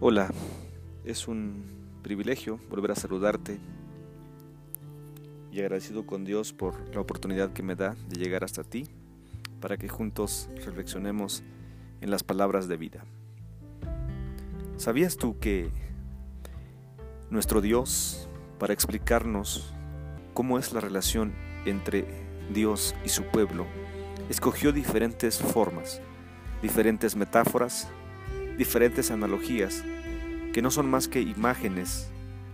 Hola, es un privilegio volver a saludarte y agradecido con Dios por la oportunidad que me da de llegar hasta ti para que juntos reflexionemos en las palabras de vida. ¿Sabías tú que nuestro Dios, para explicarnos cómo es la relación entre Dios y su pueblo, escogió diferentes formas, diferentes metáforas, diferentes analogías que no son más que imágenes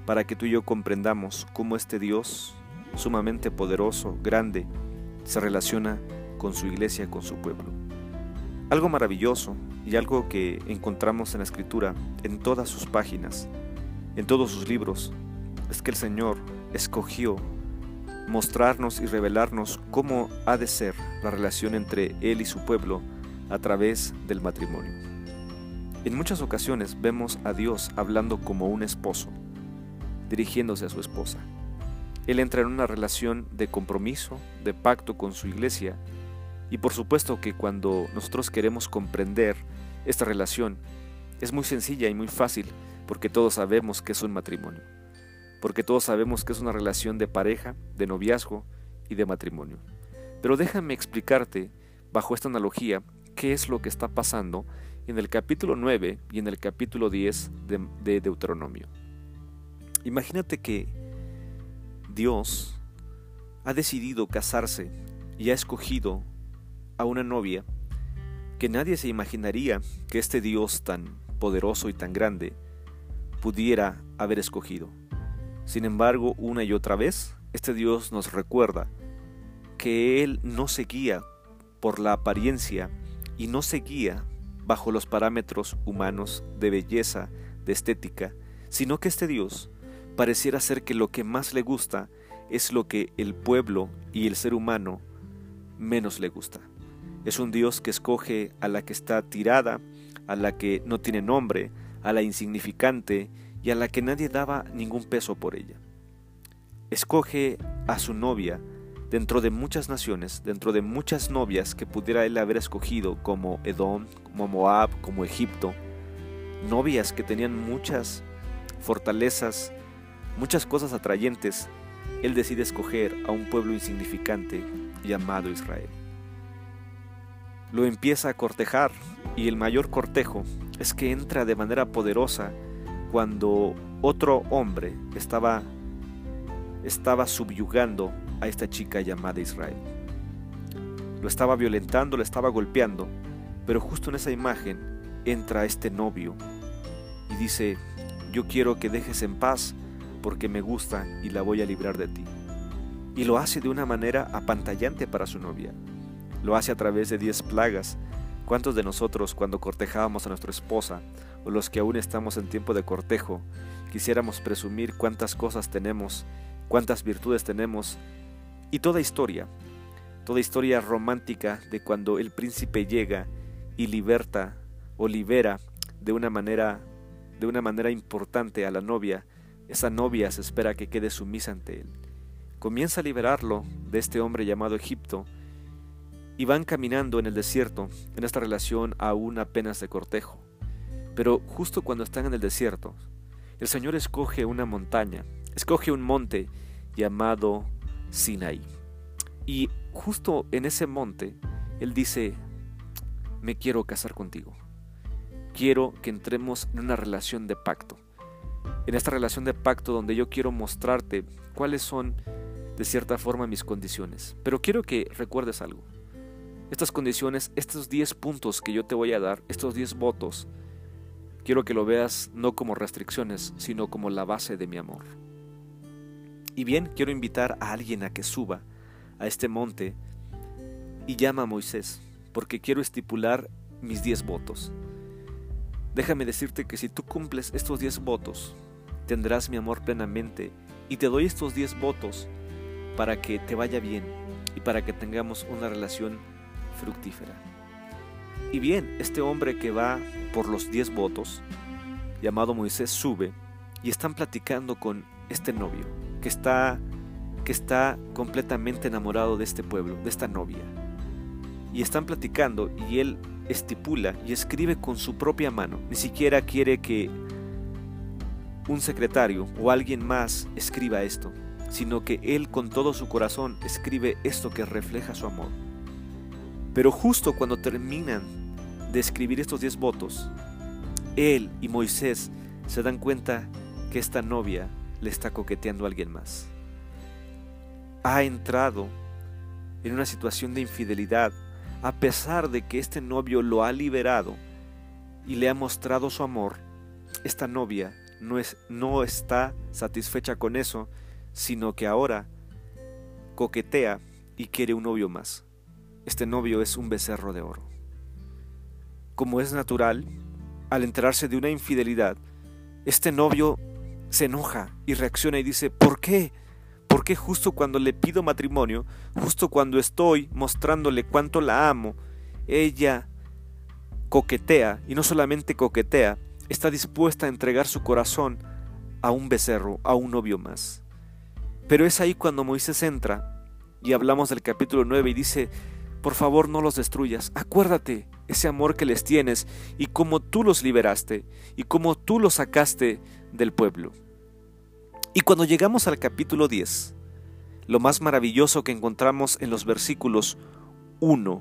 para que tú y yo comprendamos cómo este Dios sumamente poderoso, grande, se relaciona con su iglesia, con su pueblo. Algo maravilloso y algo que encontramos en la escritura, en todas sus páginas, en todos sus libros, es que el Señor escogió mostrarnos y revelarnos cómo ha de ser la relación entre Él y su pueblo a través del matrimonio. En muchas ocasiones vemos a Dios hablando como un esposo, dirigiéndose a su esposa. Él entra en una relación de compromiso, de pacto con su iglesia, y por supuesto que cuando nosotros queremos comprender esta relación, es muy sencilla y muy fácil, porque todos sabemos que es un matrimonio, porque todos sabemos que es una relación de pareja, de noviazgo y de matrimonio. Pero déjame explicarte, bajo esta analogía, qué es lo que está pasando en el capítulo 9 y en el capítulo 10 de, Deuteronomio. Imagínate que Dios ha decidido casarse y ha escogido a una novia que nadie se imaginaría que este Dios tan poderoso y tan grande pudiera haber escogido. Sin embargo, una y otra vez, este Dios nos recuerda que Él no se guía por la apariencia y no se guía bajo los parámetros humanos de belleza, de estética, sino que este Dios pareciera ser que lo que más le gusta es lo que el pueblo y el ser humano menos le gusta. Es un Dios que escoge a la que está tirada, a la que no tiene nombre, a la insignificante y a la que nadie daba ningún peso por ella. Escoge a su novia dentro de muchas naciones, dentro de muchas novias que pudiera él haber escogido como Edom, como Moab, como Egipto, novias que tenían muchas fortalezas, muchas cosas atrayentes, él decide escoger a un pueblo insignificante llamado Israel. Lo empieza a cortejar y el mayor cortejo es que entra de manera poderosa cuando otro hombre estaba estaba subyugando a esta chica llamada Israel. Lo estaba violentando, lo estaba golpeando, pero justo en esa imagen entra este novio y dice, yo quiero que dejes en paz porque me gusta y la voy a librar de ti. Y lo hace de una manera apantallante para su novia. Lo hace a través de diez plagas. ¿Cuántos de nosotros cuando cortejábamos a nuestra esposa o los que aún estamos en tiempo de cortejo quisiéramos presumir cuántas cosas tenemos, cuántas virtudes tenemos y toda historia, toda historia romántica de cuando el príncipe llega y liberta o libera de una manera de una manera importante a la novia, esa novia se espera que quede sumisa ante él. Comienza a liberarlo de este hombre llamado Egipto y van caminando en el desierto en esta relación aún apenas de cortejo. Pero justo cuando están en el desierto, el Señor escoge una montaña, escoge un monte llamado Sinaí. Y justo en ese monte, Él dice, me quiero casar contigo. Quiero que entremos en una relación de pacto. En esta relación de pacto donde yo quiero mostrarte cuáles son de cierta forma mis condiciones. Pero quiero que recuerdes algo. Estas condiciones, estos 10 puntos que yo te voy a dar, estos 10 votos, quiero que lo veas no como restricciones, sino como la base de mi amor. Y bien, quiero invitar a alguien a que suba a este monte y llama a Moisés, porque quiero estipular mis diez votos. Déjame decirte que si tú cumples estos diez votos, tendrás mi amor plenamente y te doy estos diez votos para que te vaya bien y para que tengamos una relación fructífera. Y bien, este hombre que va por los diez votos, llamado Moisés, sube y están platicando con este novio que está, que está completamente enamorado de este pueblo, de esta novia. Y están platicando y él estipula y escribe con su propia mano. Ni siquiera quiere que un secretario o alguien más escriba esto, sino que Él con todo su corazón escribe esto que refleja su amor. Pero justo cuando terminan de escribir estos diez votos, Él y Moisés se dan cuenta que esta novia le está coqueteando a alguien más. Ha entrado en una situación de infidelidad a pesar de que este novio lo ha liberado y le ha mostrado su amor. Esta novia no, es, no está satisfecha con eso, sino que ahora coquetea y quiere un novio más. Este novio es un becerro de oro. Como es natural, al enterarse de una infidelidad, este novio se enoja y reacciona y dice, ¿por qué? ¿Por qué justo cuando le pido matrimonio, justo cuando estoy mostrándole cuánto la amo, ella coquetea, y no solamente coquetea, está dispuesta a entregar su corazón a un becerro, a un novio más? Pero es ahí cuando Moisés entra y hablamos del capítulo 9 y dice, por favor no los destruyas, acuérdate ese amor que les tienes y cómo tú los liberaste y cómo tú los sacaste del pueblo. Y cuando llegamos al capítulo 10, lo más maravilloso que encontramos en los versículos 1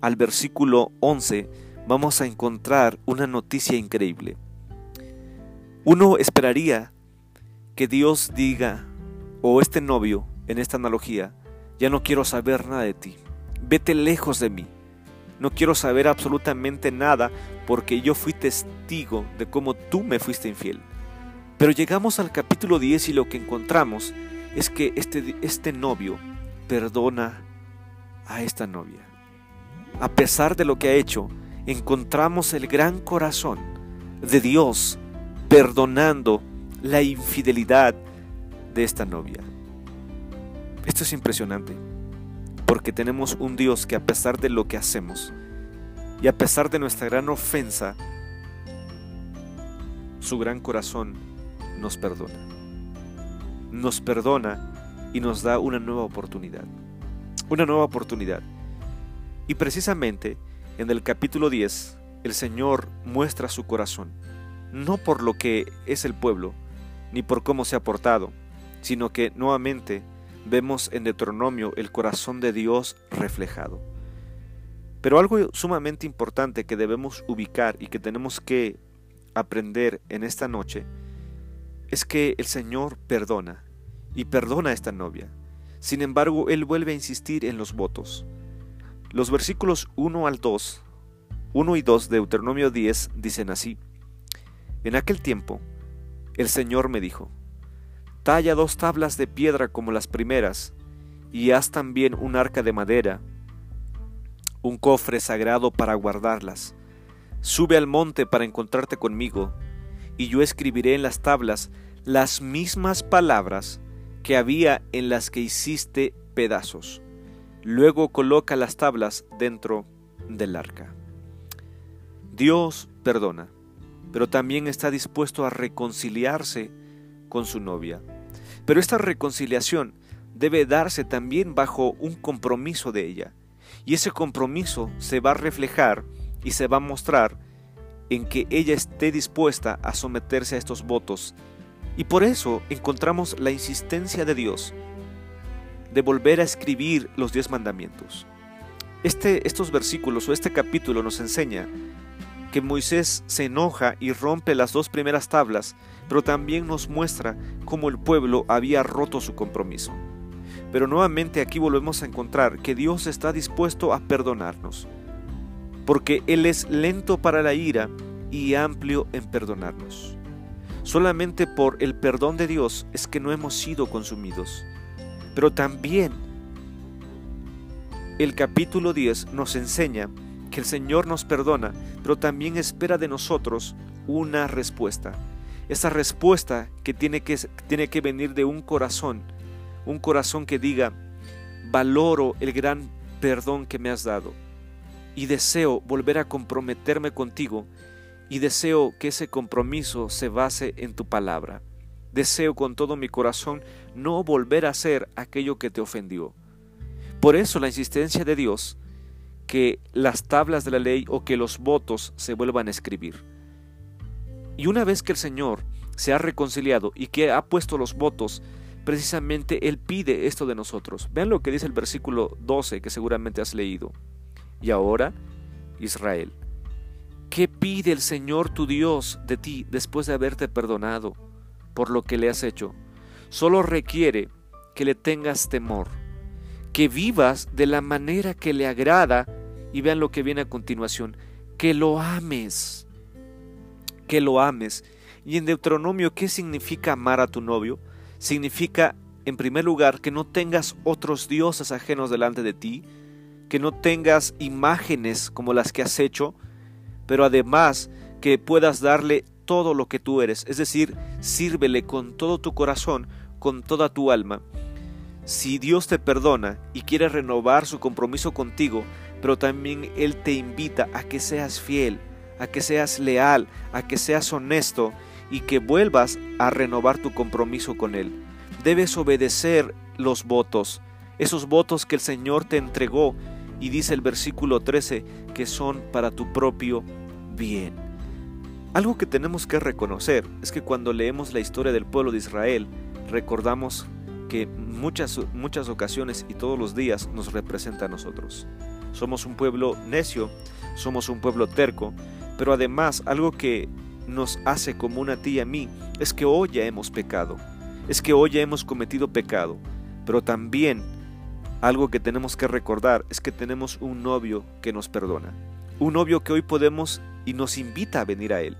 al versículo 11, vamos a encontrar una noticia increíble. Uno esperaría que Dios diga o este novio, en esta analogía, ya no quiero saber nada de ti, vete lejos de mí, no quiero saber absolutamente nada porque yo fui testigo de cómo tú me fuiste infiel. Pero llegamos al capítulo 10 y lo que encontramos es que este, este novio perdona a esta novia. A pesar de lo que ha hecho, encontramos el gran corazón de Dios perdonando la infidelidad de esta novia. Esto es impresionante, porque tenemos un Dios que a pesar de lo que hacemos y a pesar de nuestra gran ofensa, su gran corazón nos perdona. Nos perdona y nos da una nueva oportunidad. Una nueva oportunidad. Y precisamente en el capítulo 10, el Señor muestra su corazón, no por lo que es el pueblo, ni por cómo se ha portado, sino que nuevamente vemos en Deuteronomio el corazón de Dios reflejado. Pero algo sumamente importante que debemos ubicar y que tenemos que aprender en esta noche es que el Señor perdona y perdona a esta novia. Sin embargo, Él vuelve a insistir en los votos. Los versículos 1 al 2, 1 y 2 de Deuteronomio 10 dicen así. En aquel tiempo, el Señor me dijo, Talla dos tablas de piedra como las primeras, y haz también un arca de madera, un cofre sagrado para guardarlas. Sube al monte para encontrarte conmigo, y yo escribiré en las tablas las mismas palabras que había en las que hiciste pedazos. Luego coloca las tablas dentro del arca. Dios perdona, pero también está dispuesto a reconciliarse con su novia. Pero esta reconciliación debe darse también bajo un compromiso de ella. Y ese compromiso se va a reflejar y se va a mostrar en que ella esté dispuesta a someterse a estos votos. Y por eso encontramos la insistencia de Dios de volver a escribir los diez mandamientos. Este, estos versículos o este capítulo nos enseña que Moisés se enoja y rompe las dos primeras tablas, pero también nos muestra cómo el pueblo había roto su compromiso. Pero nuevamente aquí volvemos a encontrar que Dios está dispuesto a perdonarnos, porque Él es lento para la ira y amplio en perdonarnos. Solamente por el perdón de Dios es que no hemos sido consumidos. Pero también el capítulo 10 nos enseña que el Señor nos perdona, pero también espera de nosotros una respuesta. Esa respuesta que tiene que, tiene que venir de un corazón, un corazón que diga, valoro el gran perdón que me has dado y deseo volver a comprometerme contigo y deseo que ese compromiso se base en tu palabra. Deseo con todo mi corazón no volver a hacer aquello que te ofendió. Por eso la insistencia de Dios que las tablas de la ley o que los votos se vuelvan a escribir. Y una vez que el Señor se ha reconciliado y que ha puesto los votos, precisamente Él pide esto de nosotros. Vean lo que dice el versículo 12 que seguramente has leído. Y ahora, Israel, ¿qué pide el Señor tu Dios de ti después de haberte perdonado por lo que le has hecho? Solo requiere que le tengas temor, que vivas de la manera que le agrada y vean lo que viene a continuación, que lo ames, que lo ames. Y en Deuteronomio, ¿qué significa amar a tu novio? Significa, en primer lugar, que no tengas otros dioses ajenos delante de ti, que no tengas imágenes como las que has hecho, pero además que puedas darle todo lo que tú eres, es decir, sírvele con todo tu corazón, con toda tu alma. Si Dios te perdona y quiere renovar su compromiso contigo, pero también Él te invita a que seas fiel, a que seas leal, a que seas honesto y que vuelvas a renovar tu compromiso con Él. Debes obedecer los votos, esos votos que el Señor te entregó y dice el versículo 13 que son para tu propio bien. Algo que tenemos que reconocer es que cuando leemos la historia del pueblo de Israel, recordamos que muchas, muchas ocasiones y todos los días nos representa a nosotros. Somos un pueblo necio, somos un pueblo terco, pero además algo que nos hace común a ti y a mí es que hoy ya hemos pecado, es que hoy ya hemos cometido pecado, pero también algo que tenemos que recordar es que tenemos un novio que nos perdona, un novio que hoy podemos y nos invita a venir a él.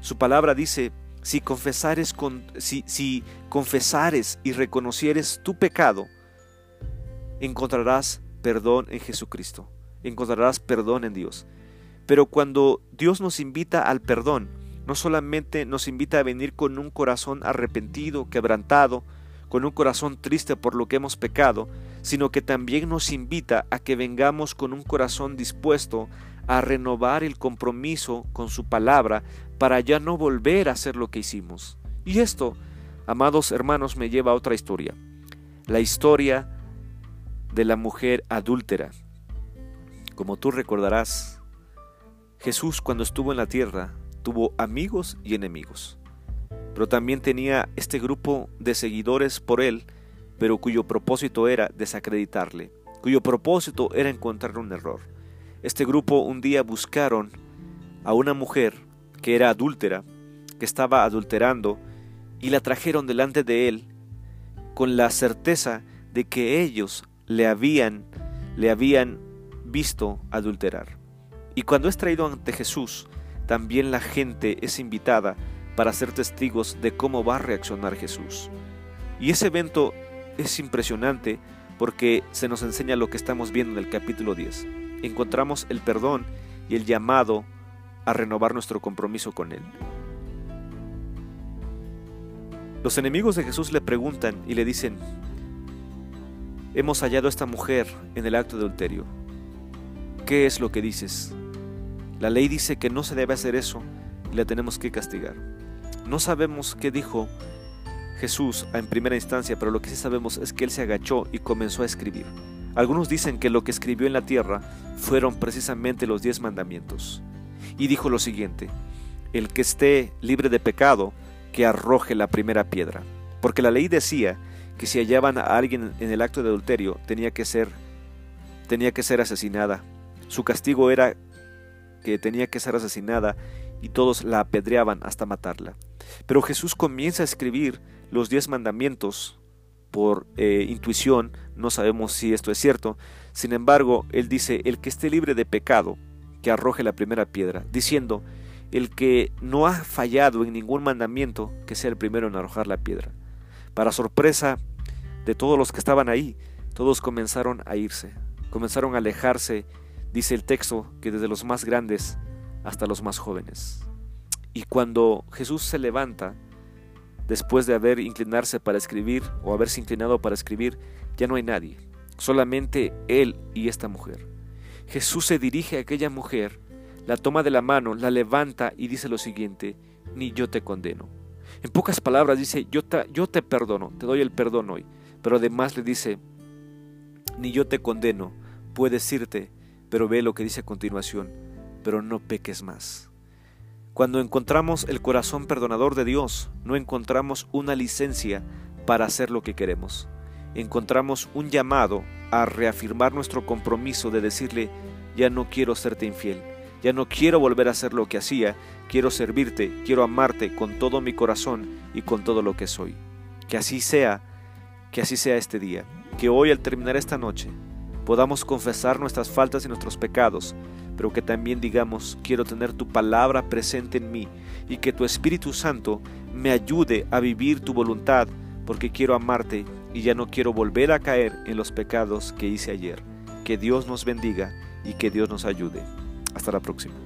Su palabra dice, si confesares, con, si, si confesares y reconocieres tu pecado, encontrarás perdón en Jesucristo, encontrarás perdón en Dios. Pero cuando Dios nos invita al perdón, no solamente nos invita a venir con un corazón arrepentido, quebrantado, con un corazón triste por lo que hemos pecado, sino que también nos invita a que vengamos con un corazón dispuesto a renovar el compromiso con su palabra para ya no volver a hacer lo que hicimos. Y esto, amados hermanos, me lleva a otra historia. La historia de la mujer adúltera. Como tú recordarás, Jesús cuando estuvo en la tierra tuvo amigos y enemigos, pero también tenía este grupo de seguidores por él, pero cuyo propósito era desacreditarle, cuyo propósito era encontrar un error. Este grupo un día buscaron a una mujer que era adúltera, que estaba adulterando, y la trajeron delante de él con la certeza de que ellos le habían le habían visto adulterar. Y cuando es traído ante Jesús, también la gente es invitada para ser testigos de cómo va a reaccionar Jesús. Y ese evento es impresionante porque se nos enseña lo que estamos viendo en el capítulo 10. Encontramos el perdón y el llamado a renovar nuestro compromiso con Él. Los enemigos de Jesús le preguntan y le dicen, hemos hallado a esta mujer en el acto de adulterio. ¿Qué es lo que dices? La ley dice que no se debe hacer eso y la tenemos que castigar. No sabemos qué dijo Jesús en primera instancia, pero lo que sí sabemos es que él se agachó y comenzó a escribir. Algunos dicen que lo que escribió en la tierra fueron precisamente los diez mandamientos. Y dijo lo siguiente, el que esté libre de pecado, que arroje la primera piedra. Porque la ley decía que si hallaban a alguien en el acto de adulterio tenía que ser tenía que ser asesinada. Su castigo era que tenía que ser asesinada y todos la apedreaban hasta matarla. Pero Jesús comienza a escribir los diez mandamientos por eh, intuición, no sabemos si esto es cierto, sin embargo, él dice, el que esté libre de pecado, que arroje la primera piedra, diciendo, el que no ha fallado en ningún mandamiento, que sea el primero en arrojar la piedra. Para sorpresa de todos los que estaban ahí, todos comenzaron a irse, comenzaron a alejarse Dice el texto que desde los más grandes hasta los más jóvenes. Y cuando Jesús se levanta, después de haber inclinarse para escribir o haberse inclinado para escribir, ya no hay nadie, solamente Él y esta mujer. Jesús se dirige a aquella mujer, la toma de la mano, la levanta y dice lo siguiente, ni yo te condeno. En pocas palabras dice, yo te, yo te perdono, te doy el perdón hoy, pero además le dice, ni yo te condeno, puedes irte pero ve lo que dice a continuación, pero no peques más. Cuando encontramos el corazón perdonador de Dios, no encontramos una licencia para hacer lo que queremos. Encontramos un llamado a reafirmar nuestro compromiso de decirle, ya no quiero serte infiel, ya no quiero volver a hacer lo que hacía, quiero servirte, quiero amarte con todo mi corazón y con todo lo que soy. Que así sea, que así sea este día, que hoy al terminar esta noche podamos confesar nuestras faltas y nuestros pecados, pero que también digamos, quiero tener tu palabra presente en mí y que tu Espíritu Santo me ayude a vivir tu voluntad, porque quiero amarte y ya no quiero volver a caer en los pecados que hice ayer. Que Dios nos bendiga y que Dios nos ayude. Hasta la próxima.